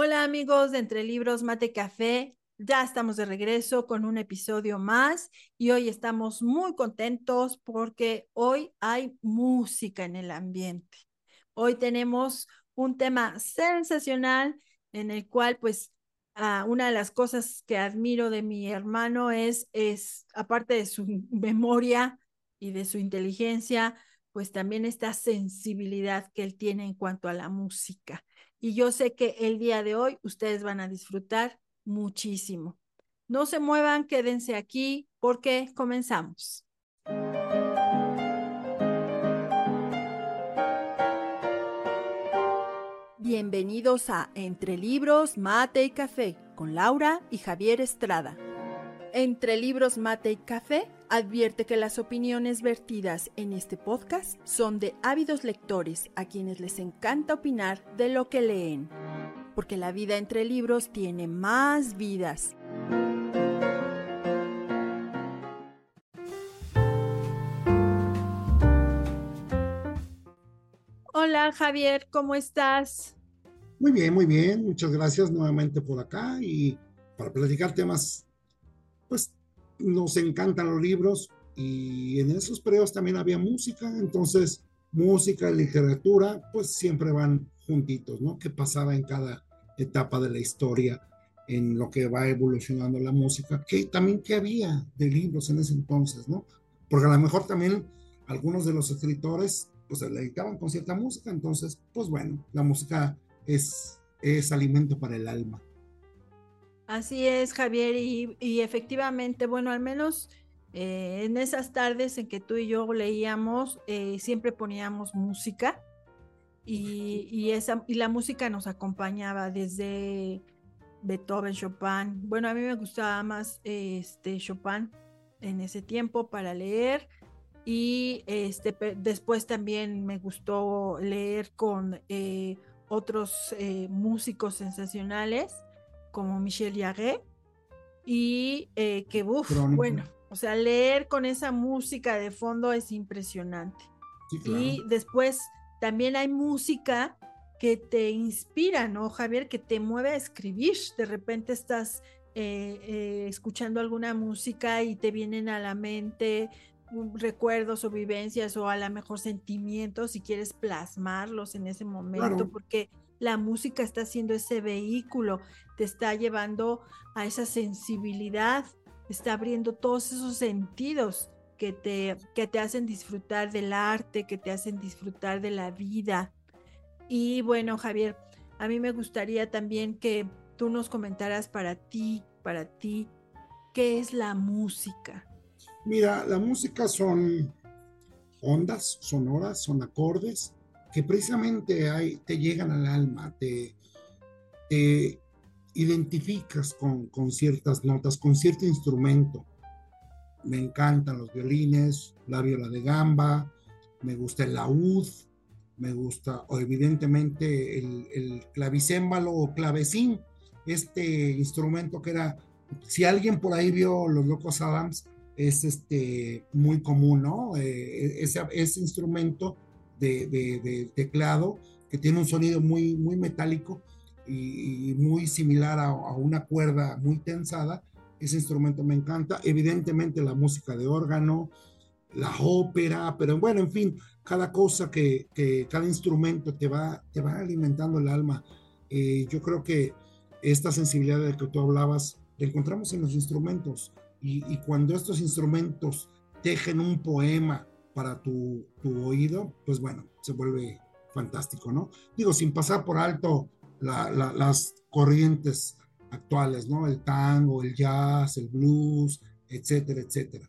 Hola amigos de Entre Libros Mate Café, ya estamos de regreso con un episodio más y hoy estamos muy contentos porque hoy hay música en el ambiente. Hoy tenemos un tema sensacional en el cual pues ah, una de las cosas que admiro de mi hermano es, es, aparte de su memoria y de su inteligencia, pues también esta sensibilidad que él tiene en cuanto a la música. Y yo sé que el día de hoy ustedes van a disfrutar muchísimo. No se muevan, quédense aquí porque comenzamos. Bienvenidos a Entre Libros, Mate y Café con Laura y Javier Estrada. Entre Libros, Mate y Café advierte que las opiniones vertidas en este podcast son de ávidos lectores a quienes les encanta opinar de lo que leen, porque la vida entre libros tiene más vidas. Hola Javier, ¿cómo estás? Muy bien, muy bien. Muchas gracias nuevamente por acá y para platicar temas, pues nos encantan los libros y en esos periodos también había música, entonces música y literatura pues siempre van juntitos, ¿no? ¿Qué pasaba en cada etapa de la historia en lo que va evolucionando la música? ¿Qué también qué había de libros en ese entonces, ¿no? Porque a lo mejor también algunos de los escritores pues se dedicaban con cierta música, entonces pues bueno, la música es, es alimento para el alma. Así es, Javier, y, efectivamente, bueno, al menos eh, en esas tardes en que tú y yo leíamos, eh, siempre poníamos música y, esa, y la música nos acompañaba desde Beethoven, Chopin. Bueno, a mí me gustaba más este Chopin en ese tiempo para leer y este después también me gustó leer con eh, otros músicos sensacionales como Michel Yarré y eh, que, uff, bueno, o sea, leer con esa música de fondo es impresionante. Y después también hay música que te inspira, ¿no, Javier? Que te mueve a escribir. De repente estás eh, escuchando alguna música y te vienen a la mente recuerdos o vivencias o a lo mejor sentimientos si quieres plasmarlos en ese momento, porque la música está siendo ese vehículo, te está llevando a esa sensibilidad, está abriendo todos esos sentidos que te, que te hacen disfrutar del arte, que te hacen disfrutar de la vida. Y bueno, Javier, a mí me gustaría también que tú nos comentaras para ti, para ti, ¿qué es la música? Mira, la música son ondas sonoras, son acordes que precisamente hay, te llegan al alma, te, identificas con, ciertas notas, con cierto instrumento. Me encantan los violines, la viola de gamba, me gusta el laúd, me gusta, o evidentemente el, el clavicémbalo o clavecín, este instrumento que era, si alguien por ahí vio Los Locos Adams, es este, muy común, ¿no? Eh, ese, ese, instrumento de, teclado que tiene un sonido muy, muy metálico y, muy similar a, una cuerda muy tensada. Ese instrumento me encanta. Evidentemente la música de órgano, la ópera, pero bueno, en fin, cada cosa que, cada instrumento te va, te va alimentando el alma. Eh, yo creo que esta sensibilidad de que tú hablabas la encontramos en los instrumentos y, cuando estos instrumentos tejen un poema para tu, oído, pues bueno, se vuelve fantástico, ¿no? Digo, sin pasar por alto las corrientes actuales, ¿no? El tango, el jazz, el blues, etcétera, etcétera.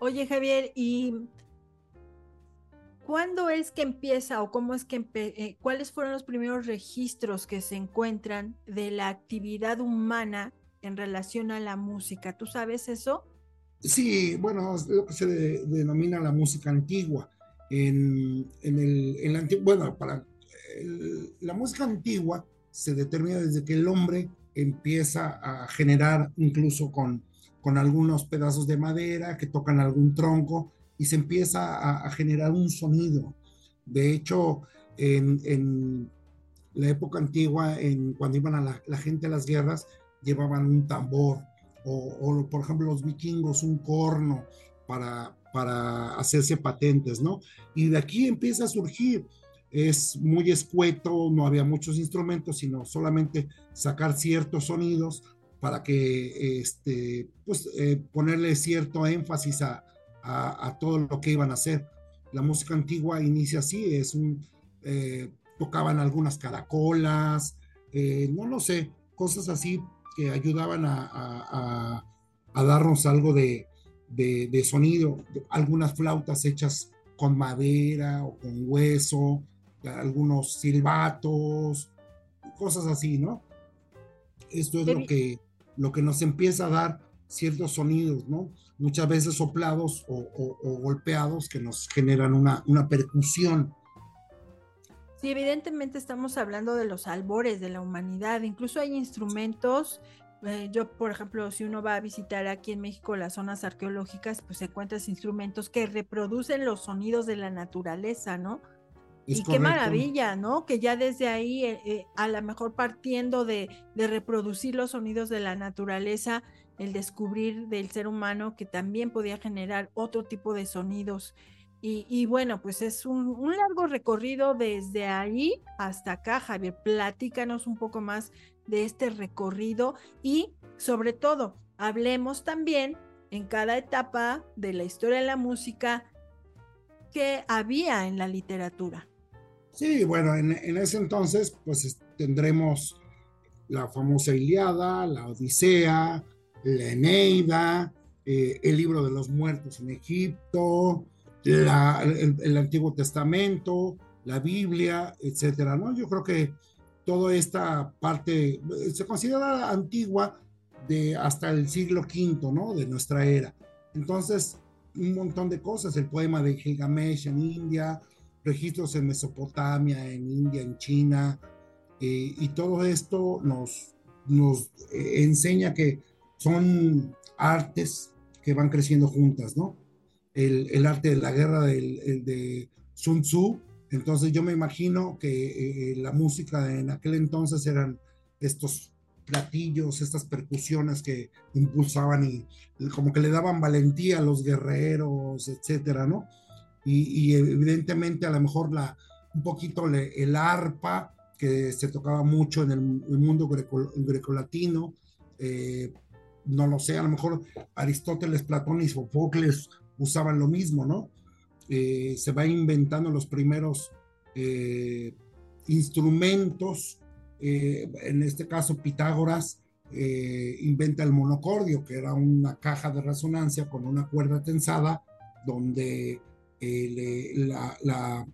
Oye, Javier, ¿y cuándo es que empieza o cómo es que eh, cuáles fueron los primeros registros que se encuentran de la actividad humana en relación a la música. ¿Tú sabes eso? Sí, bueno, es lo que se denomina la música antigua. En, el, en bueno, para la música antigua se determina desde que el hombre empieza a generar incluso con, con algunos pedazos de madera que tocan algún tronco y se empieza a, generar un sonido. De hecho, en, la época antigua, en, cuando iban a la, gente a las guerras, llevaban un tambor, o, por ejemplo los vikingos, un corno para, para hacerse patentes, ¿no? Y de aquí empieza a surgir, es muy escueto, no había muchos instrumentos, sino solamente sacar ciertos sonidos para que, este, pues, eh, ponerle cierto énfasis a, a, todo lo que iban a hacer. La música antigua inicia así, es un, eh, tocaban algunas caracolas, eh, no lo sé, cosas así que ayudaban a, darnos algo de, sonido, algunas flautas hechas con madera o con hueso, algunos silbatos, cosas así, ¿no? Esto es lo que, lo que nos empieza a dar ciertos sonidos, ¿no? Muchas veces soplados o, golpeados que nos generan una, una percusión. Sí, evidentemente estamos hablando de los albores de la humanidad. Incluso hay instrumentos. Eh, yo, por ejemplo, si uno va a visitar aquí en México las zonas arqueológicas, pues se encuentran instrumentos que reproducen los sonidos de la naturaleza, ¿no? y qué maravilla, ¿no? Que ya desde ahí, eh, eh, a lo mejor partiendo de, de, reproducir los sonidos de la naturaleza, el descubrir del ser humano que también podía generar otro tipo de sonidos y, bueno, pues es un, largo recorrido desde ahí hasta acá, Javier. Platícanos un poco más de este recorrido y sobre todo, hablemos también en cada etapa de la historia de la música que había en la literatura. Sí, bueno, en, ese entonces pues tendremos la famosa Iliada, la Odisea, la Eneida, eh, el libro de los muertos en Egipto, el, Antiguo Testamento, la Biblia, etcétera, ¿no? Yo creo que toda esta parte eh, se considera antigua de hasta el siglo V, ¿no? De nuestra era. Entonces, un montón de cosas, el poema de Gilgamesh en India, registros en Mesopotamia, en India, en China, eh, y todo esto nos, nos eh, enseña que son artes que van creciendo juntas, ¿no? El, arte de la guerra del, de Sun Tzu. Entonces yo me imagino que eh, la música en aquel entonces eran estos platillos, estas percusiones que impulsaban y, como que le daban valentía a los guerreros, etcétera, ¿no? Y, evidentemente a lo mejor la, un poquito el arpa, que se tocaba mucho en el, mundo greco, grecolatino, eh, no lo sé, a lo mejor Aristóteles, Platón y Sofocles usaban lo mismo, ¿no? Eh, se va inventando los primeros eh, instrumentos, eh, en este caso Pitágoras inventa el monocordio, que era una caja de resonancia con una cuerda tensada, donde la, la,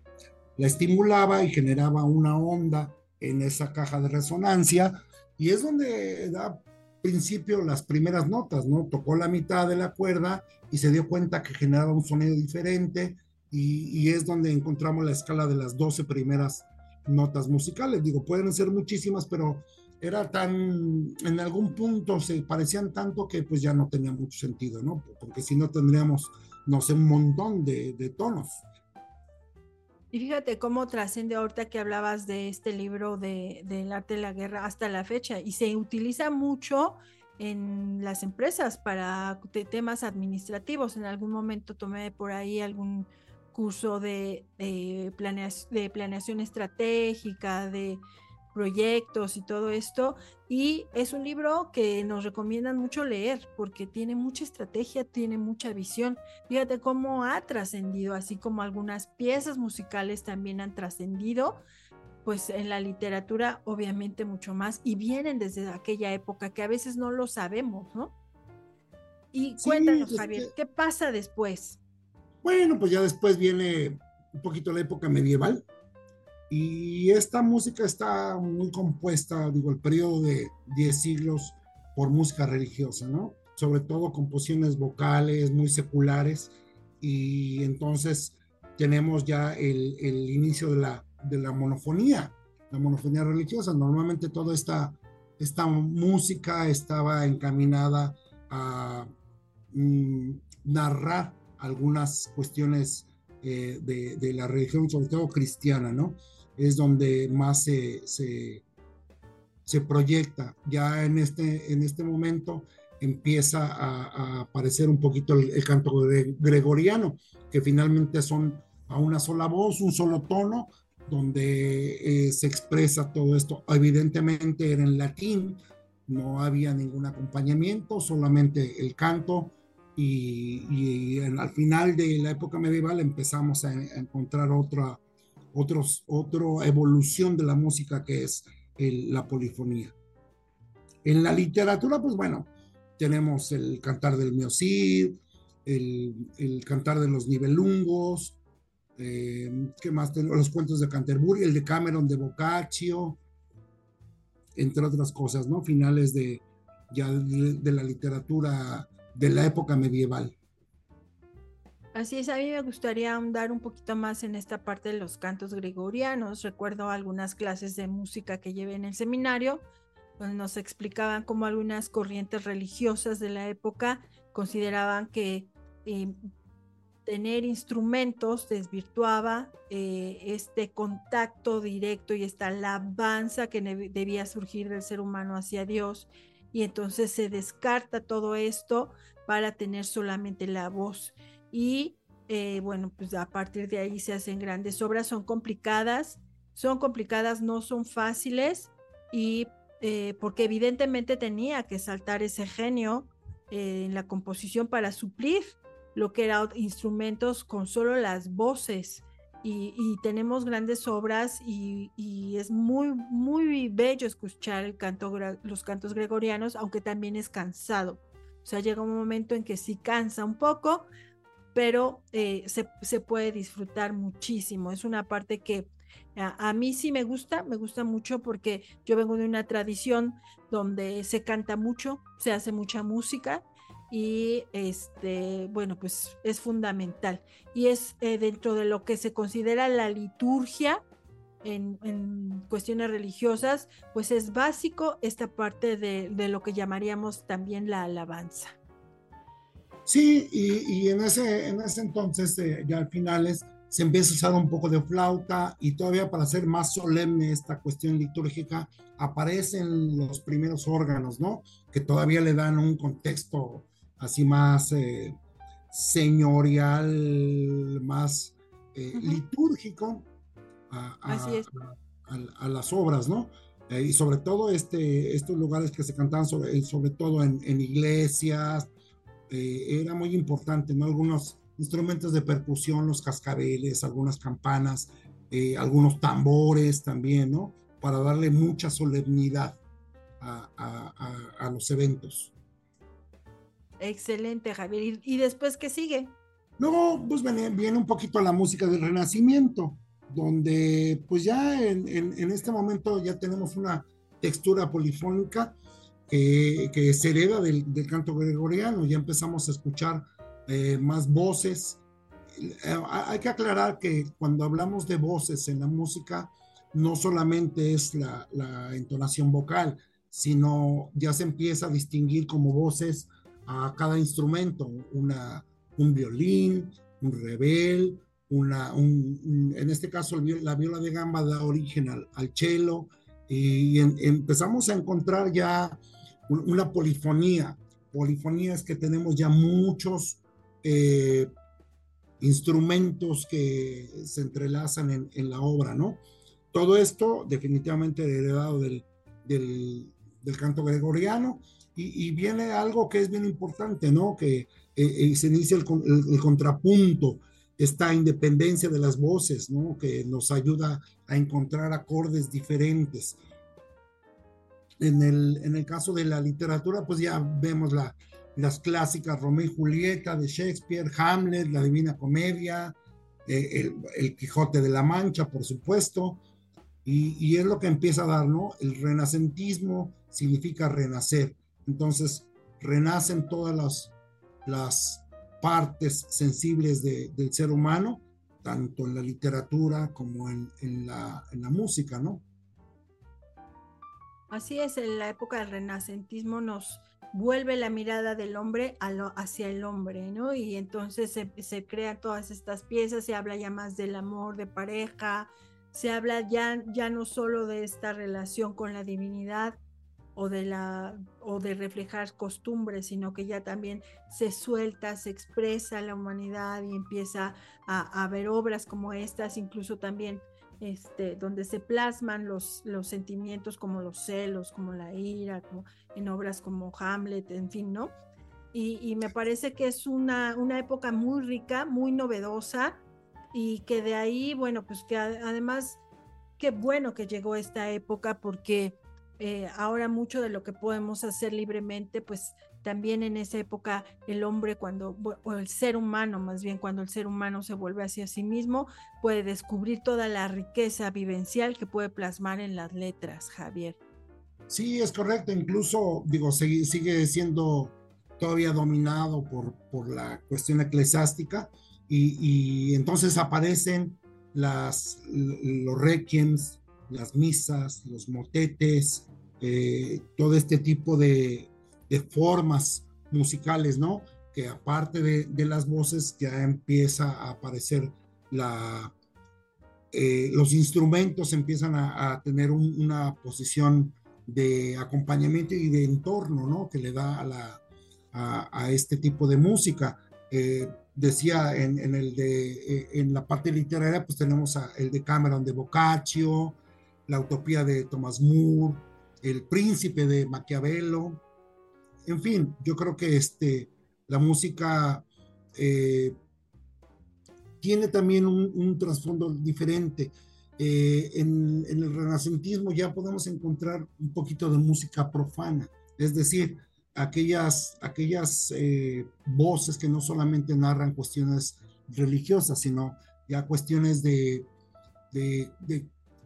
estimulaba y generaba una onda en esa caja de resonancia, y es donde da principio las primeras notas, ¿no? Tocó la mitad de la cuerda y se dio cuenta que generaba un sonido diferente y, es donde encontramos la escala de las 12 primeras notas musicales. Digo, pueden ser muchísimas, pero era tan, en algún punto se parecían tanto que pues ya no tenía mucho sentido, ¿no? Porque si no tendríamos, no sé, un montón de, de tonos. Y fíjate cómo trasciende ahorita que hablabas de este libro de, del arte de la guerra hasta la fecha y se utiliza mucho en las empresas para temas administrativos. En algún momento tomé por ahí algún curso de, de planeación estratégica, de proyectos y todo esto. Y es un libro que nos recomiendan mucho leer porque tiene mucha estrategia, tiene mucha visión. Fíjate cómo ha trascendido, así como algunas piezas musicales también han trascendido, pues en la literatura obviamente mucho más y vienen desde aquella época que a veces no lo sabemos, ¿no? Y cuéntanos, Javier, ¿qué pasa después? Bueno, pues ya después viene un poquito la época medieval, y esta música está muy compuesta, digo, el periodo de 10 siglos por música religiosa, ¿no? Sobre todo composiciones vocales muy seculares y entonces tenemos ya el, el inicio de la, de la monofonía, la monofonía religiosa. Normalmente toda esta, esta música estaba encaminada a mm, narrar algunas cuestiones eh, de, de, la religión, sobre todo cristiana, ¿no? Es donde más se, se, se proyecta. Ya en este, en este momento empieza a, aparecer un poquito el, canto gregoriano, que finalmente son a una sola voz, un solo tono, donde eh, se expresa todo esto. Evidentemente era en latín, no había ningún acompañamiento, solamente el canto. Y, al final de la época medieval empezamos a, encontrar otra, otros, otra evolución de la música que es la polifonía. En la literatura, pues bueno, tenemos el cantar del Miocid, el, el cantar de los nivelungos, eh, ¿qué más? Tenemos los cuentos de Canterbury, el de Cameron de Boccaccio, entre otras cosas, ¿no? Finales de ya de, la literatura de la época medieval. Así es, a mí me gustaría ahondar un poquito más en esta parte de los cantos gregorianos. Recuerdo algunas clases de música que llevé en el seminario, donde nos explicaban cómo algunas corrientes religiosas de la época consideraban que eh, tener instrumentos desvirtuaba eh, este contacto directo y esta alabanza que debía surgir del ser humano hacia Dios. Y entonces se descarta todo esto para tener solamente la voz. Y eh, bueno, pues a partir de ahí se hacen grandes obras, son complicadas, son complicadas, no son fáciles, y eh, porque evidentemente tenía que saltar ese genio en la composición para suplir lo que eran instrumentos con solo las voces. Y, tenemos grandes obras y, es muy, muy bello escuchar el canto, los cantos gregorianos, aunque también es cansado. O sea, llega un momento en que sí cansa un poco, pero eh, se, puede disfrutar muchísimo. Es una parte que a, mí sí me gusta, me gusta mucho porque yo vengo de una tradición donde se canta mucho, se hace mucha música y este, bueno, pues es fundamental. Y es eh, dentro de lo que se considera la liturgia en, cuestiones religiosas, pues es básico esta parte de, lo que llamaríamos también la alabanza. Sí, y, en, ese, en ese entonces, eh, ya al finales, se empieza a usar un poco de flauta y todavía para hacer más solemne esta cuestión litúrgica, aparecen los primeros órganos, ¿no? Que todavía le dan un contexto así más eh, señorial, más eh, litúrgico a, las obras, ¿no? Eh, y sobre todo este, estos lugares que se cantaban sobre, sobre todo en, iglesias, era muy importante, ¿no? Algunos instrumentos de percusión, los cascabeles, algunas campanas, algunos tambores también, ¿no? Para darle mucha solemnidad a los eventos. Excelente, Javier. ¿Y, después qué sigue? Luego, pues viene, un poquito la música del Renacimiento, donde pues ya en, este momento ya tenemos una textura polifónica que, que se hereda del, canto gregoriano, ya empezamos a escuchar eh, más voces. Eh, hay que aclarar que cuando hablamos de voces en la música, no solamente es la, entonación vocal, sino ya se empieza a distinguir como voces a cada instrumento, una, un violín, un rebel, una, en este caso la viola de gamba da origen al, cello. Y empezamos a encontrar ya una polifonía. Polifonía es que tenemos ya muchos eh, instrumentos que se entrelazan en, la obra, ¿no? Todo esto definitivamente heredado del, del, canto gregoriano y, viene algo que es bien importante, ¿no? Que eh, eh, se inicia el, contrapunto, esta independencia de las voces, ¿no? Que nos ayuda a encontrar acordes diferentes. En el, en el caso de la literatura, pues ya vemos la, las clásicas Romeo y Julieta de Shakespeare, Hamlet, la Divina Comedia, eh, el, el, Quijote de la Mancha, por supuesto, y, y, es lo que empieza a dar, ¿no? El renacentismo significa renacer. Entonces, renacen todas las, las partes sensibles del ser humano, tanto en la literatura como en, la, música, ¿no? Así es, en la época del renacentismo nos vuelve la mirada del hombre hacia el hombre, ¿no? Y entonces se, crean todas estas piezas, se habla ya más del amor de pareja, se habla ya, ya no solo de esta relación con la divinidad o de, la, o de reflejar costumbres, sino que ya también se suelta, se expresa la humanidad y empieza a, a ver obras como estas, incluso también este, donde se plasman los, los sentimientos como los celos, como la ira, en obras como Hamlet, en fin, ¿no? Y, me parece que es una, una época muy rica, muy novedosa y que de ahí, bueno, pues que además, qué bueno que llegó esta época porque eh, ahora mucho de lo que podemos hacer libremente, pues también en esa época el hombre cuando, o el ser humano más bien, cuando el ser humano se vuelve hacia sí mismo, puede descubrir toda la riqueza vivencial que puede plasmar en las letras, Javier. Sí, es correcto, incluso digo, sigue, siendo todavía dominado por, por la cuestión eclesiástica y, entonces aparecen las, los requiems, las misas, los motetes, eh, todo este tipo de, de formas musicales, ¿no? Que aparte de, las voces ya empieza a aparecer la, eh, los instrumentos empiezan a, tener una posición de acompañamiento y de entorno, ¿no? Que le da a, la, a, este tipo de música. Eh, decía en, el de, eh, en la parte literaria, pues tenemos el de Cameron de Boccaccio, la utopía de Thomas Moore, el príncipe de Maquiavelo, en fin, yo creo que este, la música eh, tiene también un, trasfondo diferente. Eh, en, el renacentismo ya podemos encontrar un poquito de música profana, es decir, aquellas, aquellas eh, voces que no solamente narran cuestiones religiosas, sino ya cuestiones de,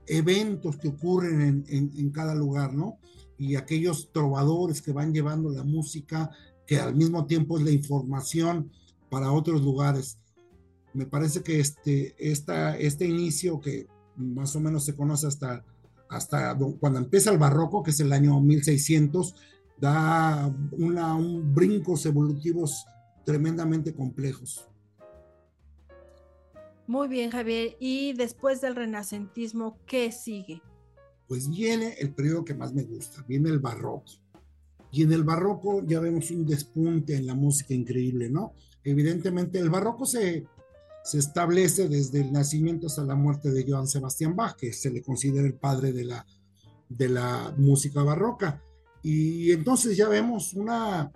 eventos que ocurren en, cada lugar, ¿no? Y aquellos trovadores que van llevando la música, que al mismo tiempo es la información para otros lugares. Me parece que este, esta, este inicio que más o menos se conoce hasta, hasta cuando empieza el barroco, que es el año 1600, da un brincos evolutivos tremendamente complejos. Muy bien, Javier. Y después del renacentismo, ¿qué sigue? Pues viene el periodo que más me gusta, viene el barroco. Y en el barroco ya vemos un despunte en la música increíble, ¿no? Evidentemente el barroco se, se establece desde el nacimiento hasta la muerte de Johann Sebastian Bach, que se le considera el padre de la, de la música barroca. Y entonces ya vemos una,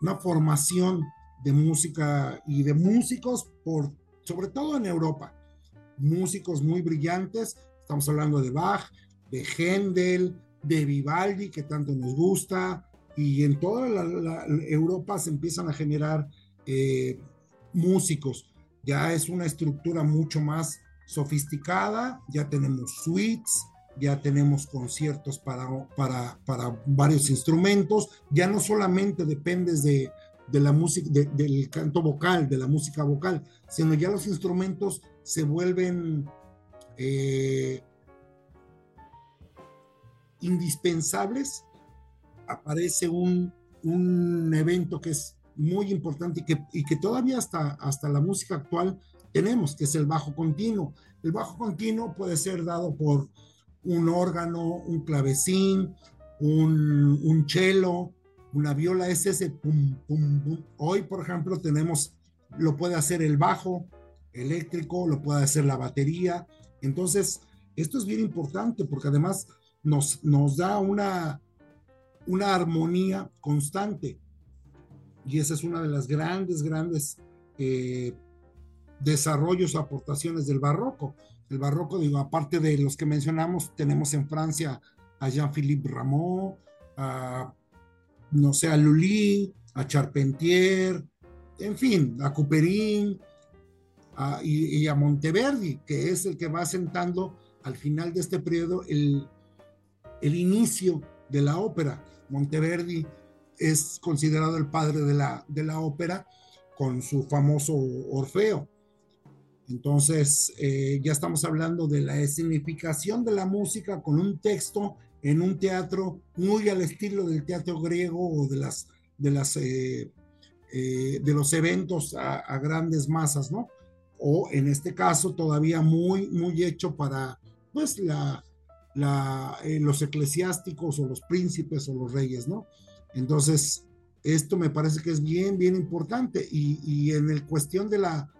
una formación de música y de músicos, por, sobre todo en Europa, músicos muy brillantes, estamos hablando de Bach, de Händel, de Vivaldi, que tanto nos gusta, y en toda Europa se empiezan a generar eh, músicos. Ya es una estructura mucho más sofisticada, ya tenemos suites, ya tenemos conciertos para, para, para varios instrumentos, ya no solamente dependes de, de la música, del canto vocal, de la música vocal, sino ya los instrumentos se vuelven eh, indispensables, aparece un, evento que es muy importante y que, y que todavía hasta, hasta la música actual tenemos, que es el bajo continuo. El bajo continuo puede ser dado por un órgano, un clavecín, un, un cello, una viola, es ese pum, pum, pum. Hoy, por ejemplo, tenemos, lo puede hacer el bajo eléctrico, lo puede hacer la batería. Entonces, esto es bien importante porque además nos, da una, una armonía constante. Y esa es una de las grandes, grandes eh, desarrollos, aportaciones del barroco. El barroco, digo, aparte de los que mencionamos, tenemos en Francia a Jean-Philippe Rameau, a, no sé, a Lully, a Charpentier, en fin, a Couperin y, y, a Monteverdi, que es el que va sentando al final de este periodo el, el inicio de la ópera. Monteverdi es considerado el padre de la, de la ópera con su famoso Orfeo. Entonces, eh, ya estamos hablando de la significación de la música con un texto en un teatro muy al estilo del teatro griego o de las de eh, eh, los eventos a, grandes masas, ¿no? O en este caso todavía muy muy hecho para pues la, la, eh, los eclesiásticos o los príncipes o los reyes, ¿no? Entonces, esto me parece que es bien, bien importante. Y, y en el cuestión de la,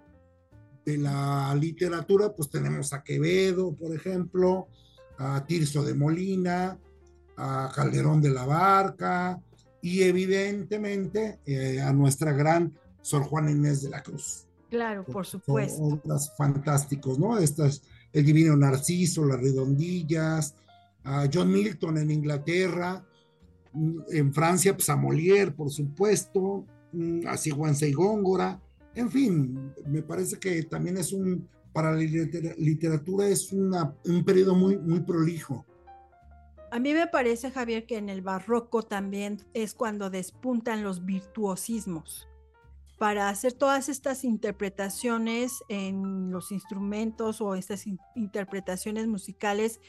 de la literatura, pues tenemos a Quevedo, por ejemplo, a Tirso de Molina, a Calderón de la Barca y evidentemente eh, a nuestra gran Sor Juana Inés de la Cruz. Claro, por supuesto. Son obras fantásticos, ¿no? Estas, El Divino Narciso, Las Redondillas, a John Milton en Inglaterra, mm, en Francia, pues a Molière, por supuesto, mm, a Sigüenza y Góngora, en fin, me parece que también es un, para la literatura es un periodo muy, muy prolijo. A mí me parece, Javier, que en el barroco también es cuando despuntan los virtuosismos para hacer todas estas interpretaciones en los instrumentos o estas interpretaciones musicales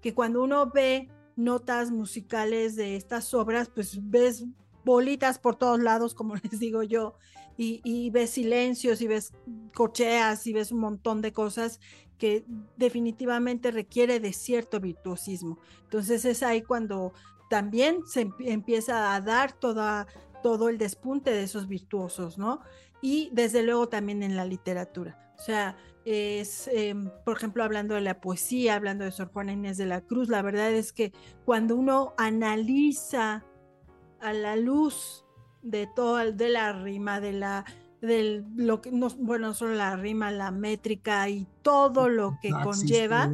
que cuando uno ve notas musicales de estas obras, pues ves bolitas por todos lados, como les digo yo, y, ves silencios y ves cocheas y ves un montón de cosas que definitivamente requiere de cierto virtuosismo. Entonces es ahí cuando también se empieza a dar toda, todo el despunte de esos virtuosos, ¿no? Y desde luego también en la literatura. O sea, es, em, por ejemplo, hablando de la poesía, hablando de Sor Juana Inés de la Cruz, la verdad es que cuando uno analiza a la luz de todo, de la rima, de la, del, lo que, no, bueno, solo la rima, la métrica y todo lo que conlleva,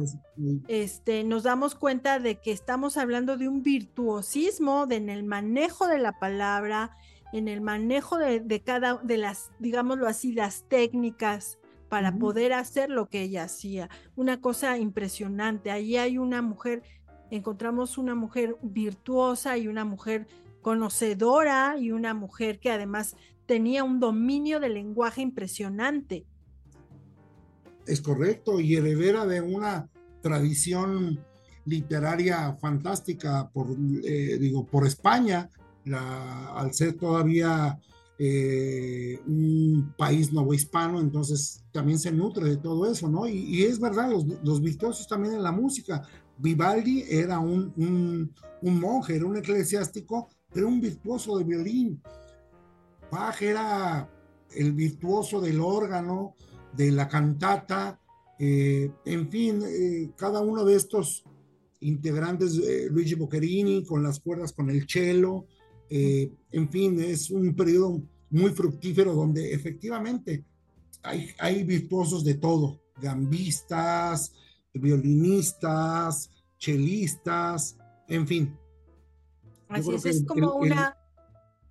este, nos damos cuenta de que estamos hablando de un virtuosismo en el manejo de la palabra, en el manejo de, cada, de las, digámoslo así, las técnicas para poder hacer lo que ella hacía. Una cosa impresionante. Allí hay una mujer, encontramos una mujer virtuosa y una mujer conocedora y una mujer que además tenía un dominio del lenguaje impresionante. Es correcto, y heredera de una tradición literaria fantástica por, eh, digo, por España, al ser todavía eh, un país novohispano, entonces también se nutre de todo eso, ¿no? Y, es verdad, los, los, virtuosos también en la música. Vivaldi era un, un, un monje, era un eclesiástico era un virtuoso de violín. Bach era el virtuoso del órgano, de la cantata, eh, en fin, eh, cada uno de estos integrantes, eh, Luigi Boccherini con las cuerdas, con el cello, en fin, es un periodo muy fructífero donde efectivamente hay, hay virtuosos de todo, gambistas, violinistas, chelistas, en fin, Así es, es como una,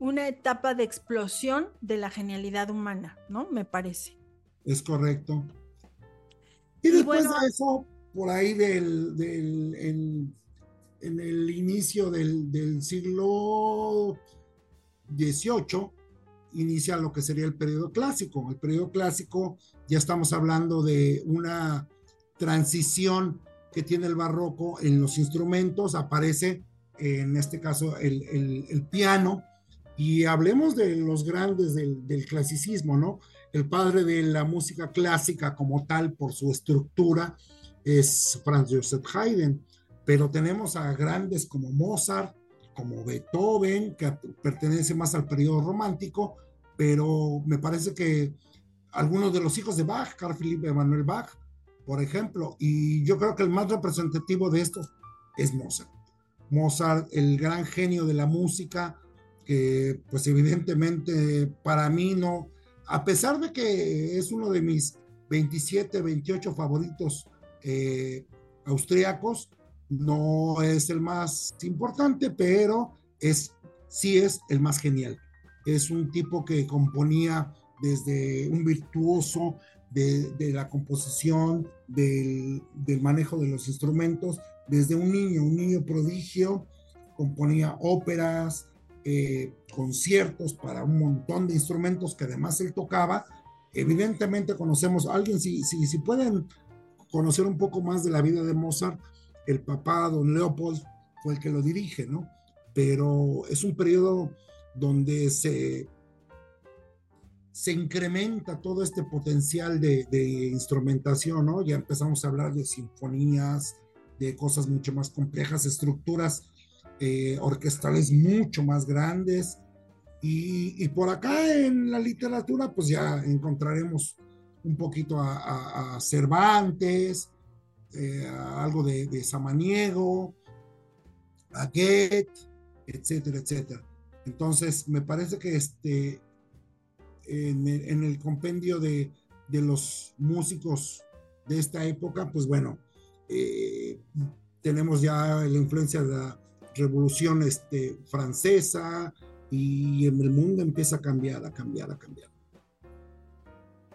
una etapa de explosión de la genialidad humana, ¿no? Me parece. Es correcto. Y, después de eso, por ahí del, en, el inicio del, siglo XVIII, inicia lo que sería el periodo clásico. El periodo clásico, ya estamos hablando de una transición que tiene el barroco en los instrumentos, aparece en este caso el, piano, y hablemos de los grandes del, clasicismo, ¿no? El padre de la música clásica como tal, por su estructura, es Franz Joseph Haydn, pero tenemos a grandes como Mozart, como Beethoven, que pertenece más al periodo romántico, pero me parece que algunos de los hijos de Bach, Carl Philipp Emanuel Bach, por ejemplo, y yo creo que el más representativo de estos es Mozart. Mozart, el gran genio de la música, que pues evidentemente para mí no, a pesar de que es uno de mis 27, 28 favoritos eh, austriacos, no es el más importante, pero es, sí es el más genial. Es un tipo que componía desde un virtuoso de, la composición, del, manejo de los instrumentos, desde un niño, un niño prodigio, componía óperas, eh, conciertos para un montón de instrumentos que además él tocaba. Evidentemente conocemos a alguien, si, si, si pueden conocer un poco más de la vida de Mozart, el papá, don Leopold, fue el que lo dirige, ¿no? Pero es un periodo donde se, se incrementa todo este potencial de, de instrumentación, ¿no? Ya empezamos a hablar de sinfonías, de cosas mucho más complejas, estructuras eh, orquestales mucho más grandes. Y, por acá en la literatura, pues ya encontraremos un poquito a, Cervantes, eh, algo de, Samaniego, a Goethe, etcétera, etcétera. Entonces, me parece que este, en el, compendio de, los músicos de esta época, pues bueno, eh, tenemos ya la influencia de la revolución este, francesa y en el mundo empieza a cambiar, a cambiar, a cambiar.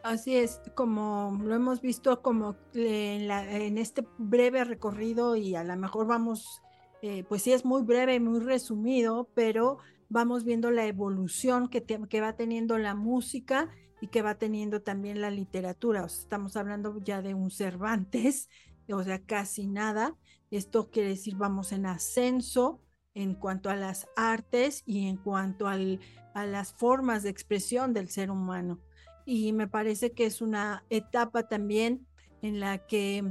Así es, como lo hemos visto como en, este breve recorrido y a lo mejor vamos, eh, pues sí es muy breve, muy resumido, pero vamos viendo la evolución que, que va teniendo la música y que va teniendo también la literatura. estamos hablando ya de un Cervantes, o sea, casi nada. Esto quiere decir vamos en ascenso en cuanto a las artes y en cuanto al, a las formas de expresión del ser humano. Y me parece que es una etapa también en la que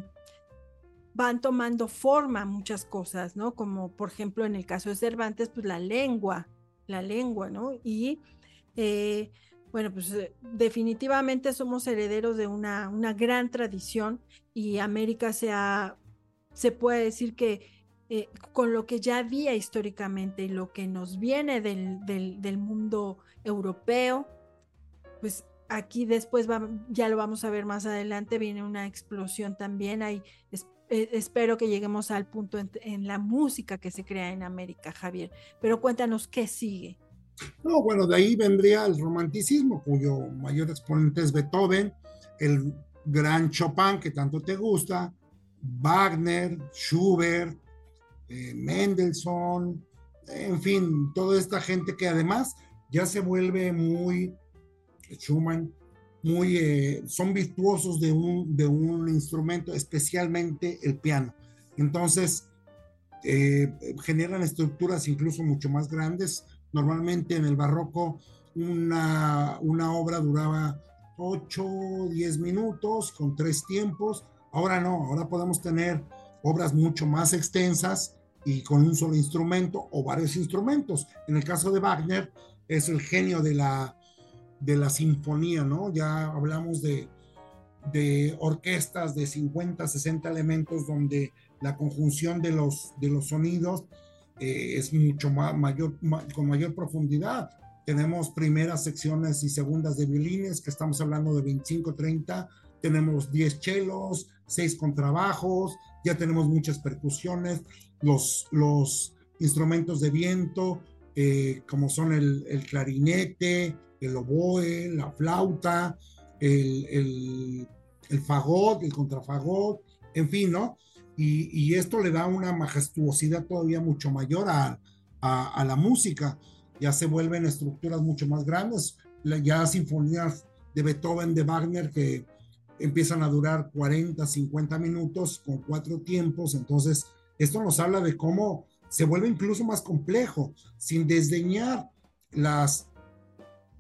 van tomando forma muchas cosas, ¿no? Como por ejemplo en el caso de Cervantes, pues la lengua, la lengua, ¿no? Y eh, bueno, pues eh, definitivamente somos herederos de una, una gran tradición y América se se puede decir que eh, con lo que ya había históricamente y lo que nos viene del, del, mundo europeo, pues aquí después ya lo vamos a ver más adelante, viene una explosión también, hay, espero que lleguemos al punto en, la música que se crea en América, Javier, pero cuéntanos qué sigue. No, bueno, de ahí vendría el romanticismo, cuyo mayor exponente es Beethoven, el gran Chopin que tanto te gusta, Wagner, Schubert, eh, Mendelssohn, en fin, toda esta gente que además ya se vuelve muy, Schumann, muy, eh, son virtuosos de un, de un instrumento, especialmente el piano. Entonces, eh, generan estructuras incluso mucho más grandes. Normalmente en el barroco una, una obra duraba 8, 10 minutos con tres tiempos. Ahora no, ahora podemos tener obras mucho más extensas y con un solo instrumento o varios instrumentos. En el caso de Wagner es el genio de la, de la sinfonía, ¿no? Ya hablamos de, de orquestas de 50, 60 elementos donde la conjunción de los, de los sonidos eh, es mucho más, mayor, con mayor profundidad. Tenemos primeras secciones y segundas de violines, que estamos hablando de 25, 30. Tenemos 10 chelos, 6 contrabajos, ya tenemos muchas percusiones, los, los instrumentos de viento, eh, como son el, clarinete, el oboe, la flauta, el, el, fagot, el contrafagot, en fin, ¿no? Y, esto le da una majestuosidad todavía mucho mayor a, a, la música. Ya se vuelven estructuras mucho más grandes, ya sinfonías de Beethoven, de Wagner, que empiezan a durar 40, 50 minutos con cuatro tiempos. Entonces, esto nos habla de cómo se vuelve incluso más complejo, sin desdeñar las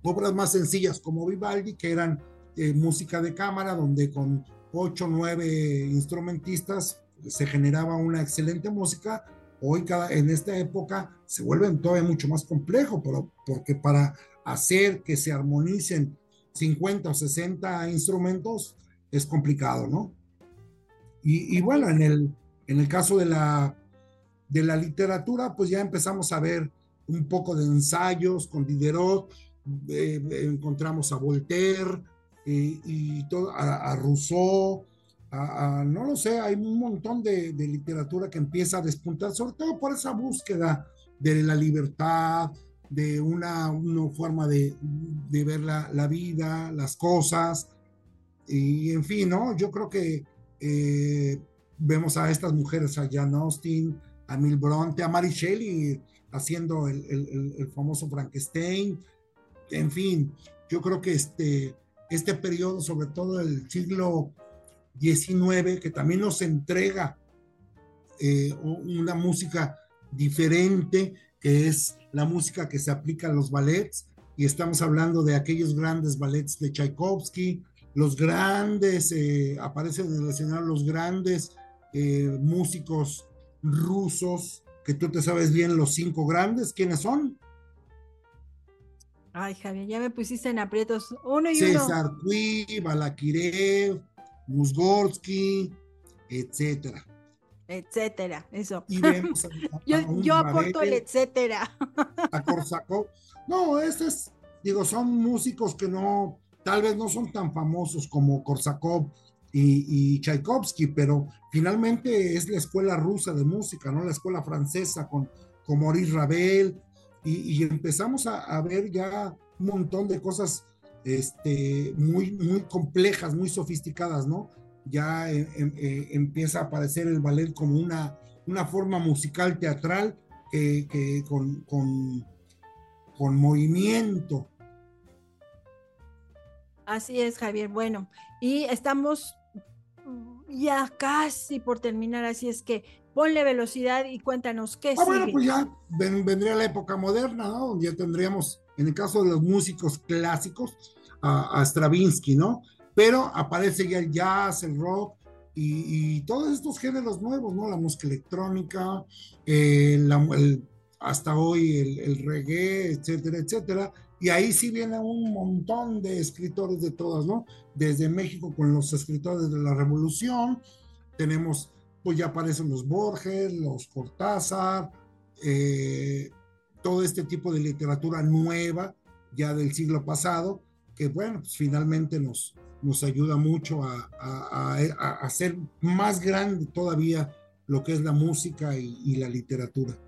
obras más sencillas como Vivaldi, que eran eh, música de cámara, donde con ocho, nueve instrumentistas se generaba una excelente música. Hoy, cada, en esta época, se vuelve todavía mucho más complejo, pero, porque para hacer que se armonicen 50 o 60 instrumentos, es complicado, ¿no? Y, bueno, en el, en el caso de la, de la literatura, pues ya empezamos a ver un poco de ensayos con Diderot, eh, encontramos a Voltaire eh, y todo, a, Rousseau, a, no lo sé, hay un montón de, literatura que empieza a despuntar, sobre todo por esa búsqueda de la libertad, de una, una forma de, de ver la, la, vida, las cosas, y en fin, ¿no? Yo creo que eh, vemos a estas mujeres, a Jan Austen, a Mil Bronte, a Mary Shelley haciendo el, famoso Frankenstein. En fin, yo creo que este, este periodo, sobre todo el siglo XIX, que también nos entrega eh, una música diferente, que es la música que se aplica a los ballets, y estamos hablando de aquellos grandes ballets de Tchaikovsky, los grandes, eh, aparecen en el escenario los grandes eh, músicos rusos, que tú te sabes bien los cinco grandes, ¿quiénes son? Ay, Javier, ya me pusiste en aprietos. Uno y César uno. César Cui, Balakirev, Musgorski, etcétera. Etcétera, eso. Y vemos a, yo, a yo aporto el etcétera. a Korsakov. No, este es, digo, son músicos que no, tal vez no son tan famosos como Korsakov y, y, Tchaikovsky, pero finalmente es la escuela rusa de música, ¿no? La escuela francesa con, con Maurice Ravel, y, empezamos a, ver ya un montón de cosas este, muy, muy complejas, muy sofisticadas, ¿no? Ya eh, eh, empieza a aparecer el ballet como una, una forma musical teatral que, que con, con, con movimiento. Así es, Javier. Bueno, y estamos ya casi por terminar, así es que ponle velocidad y cuéntanos qué ah, sigue. Bueno, pues ya ven, vendría la época moderna, ¿no? Donde ya tendríamos, en el caso de los músicos clásicos, a, a Stravinsky, ¿no? Pero aparece ya el jazz, el rock y, y todos estos géneros nuevos, ¿no? La música electrónica, eh, la, el, hasta hoy el, el, reggae, etcétera, etcétera. Y ahí sí viene un montón de escritores de todas, ¿no? Desde México con los escritores de la Revolución, tenemos, pues ya aparecen los Borges, los Cortázar, eh, todo este tipo de literatura nueva, ya del siglo pasado, que bueno, pues finalmente nos, nos ayuda mucho a, hacer más grande todavía lo que es la música y, la literatura.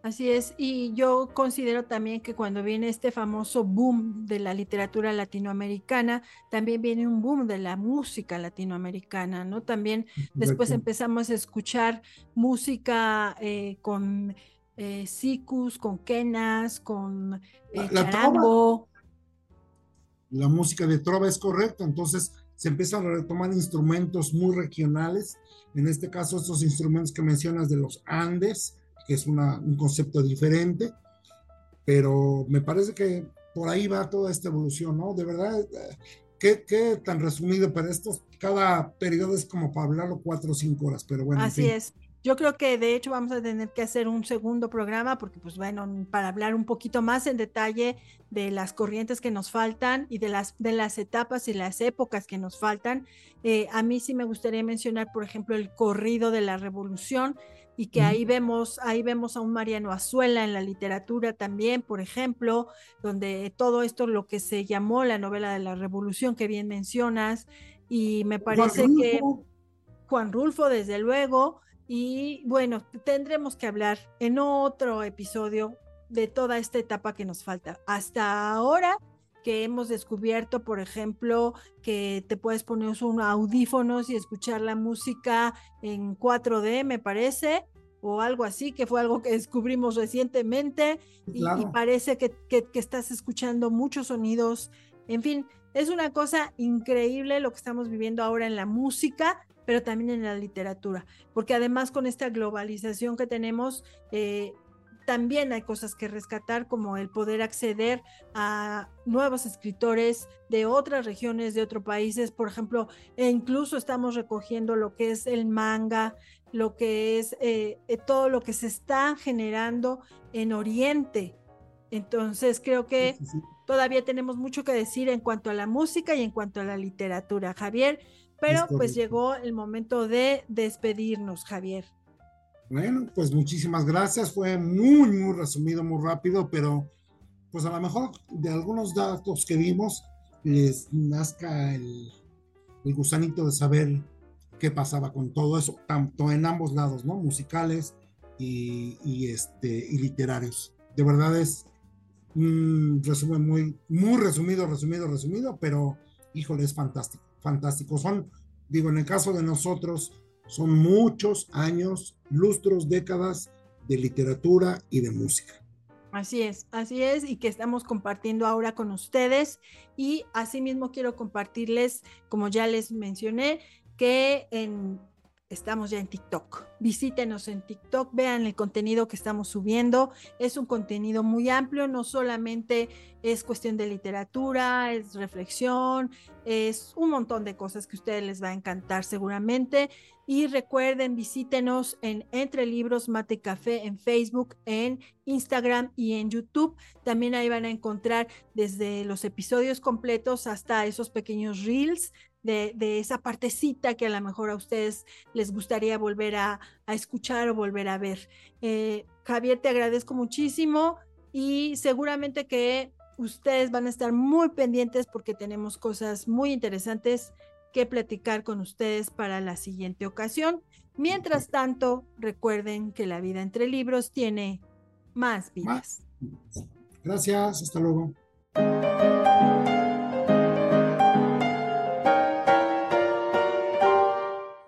Así es, y yo considero también que cuando viene este famoso boom de la literatura latinoamericana, también viene un boom de la música latinoamericana, ¿no? También después empezamos a escuchar música eh, con eh, con quenas, con eh, la, la charango. Trova, la música de trova es correcta, entonces se empiezan a retomar instrumentos muy regionales, en este caso estos instrumentos que mencionas de los Andes, que es una, un concepto diferente, pero me parece que por ahí va toda esta evolución, ¿no? De verdad, qué, qué tan resumido, pero esto, cada periodo es como para hablarlo cuatro o cinco horas, pero bueno. Así en fin. es. Yo creo que de hecho vamos a tener que hacer un segundo programa porque pues bueno, para hablar un poquito más en detalle de las corrientes que nos faltan y de las, de las etapas y las épocas que nos faltan. Eh, a mí sí me gustaría mencionar, por ejemplo, el corrido de la revolución y que ahí vemos, ahí vemos a un Mariano Azuela en la literatura también, por ejemplo, donde todo esto lo que se llamó la novela de la revolución que bien mencionas y me parece Juan que. Juan Rulfo desde luego y bueno, tendremos que hablar en otro episodio de toda esta etapa que nos falta. Hasta ahora que hemos descubierto, por ejemplo, que te puedes poner un audífonos y escuchar la música en 4D, me parece, o algo así, que fue algo que descubrimos recientemente, y, Claro. y parece que, que, que estás escuchando muchos sonidos. En fin, es una cosa increíble lo que estamos viviendo ahora en la música, pero también en la literatura, porque además con esta globalización que tenemos, eh, también hay cosas que rescatar, como el poder acceder a nuevos escritores de otras regiones, de otros países, por ejemplo, e incluso estamos recogiendo lo que es el manga, lo que es eh, eh, todo lo que se está generando en Oriente. Entonces, creo que Sí, sí, sí. todavía tenemos mucho que decir en cuanto a la música y en cuanto a la literatura, Javier, pero pues llegó el momento de despedirnos, Javier. Bueno, pues muchísimas gracias. Fue muy, muy resumido, muy rápido, pero pues a lo mejor de algunos datos que vimos les nazca el, el gusanito de saber qué pasaba con todo eso, tanto en ambos lados, ¿no? Musicales y, y, este, y literarios. De verdad es un resumen muy, muy resumido, resumido, resumido, pero híjole, es fantástico, fantástico. Son, digo, en el caso de nosotros, son muchos años, lustros, décadas de literatura y de música. Así es, así es, y que estamos compartiendo ahora con ustedes. Y asimismo quiero compartirles, como ya les mencioné, que en estamos ya en TikTok. Visítenos en TikTok, vean el contenido que estamos subiendo. Es un contenido muy amplio, no solamente es cuestión de literatura, es reflexión, es un montón de cosas que a ustedes les va a encantar seguramente. Y recuerden, visítenos en Entre Libros Mate Café en Facebook, en Instagram y en YouTube. También ahí van a encontrar desde los episodios completos hasta esos pequeños reels de, esa partecita que a lo mejor a ustedes les gustaría volver a, escuchar o volver a ver. Eh, Javier, te agradezco muchísimo y seguramente que ustedes van a estar muy pendientes porque tenemos cosas muy interesantes que platicar con ustedes para la siguiente ocasión. Mientras tanto, recuerden que la vida entre libros tiene más vidas. Gracias, hasta luego.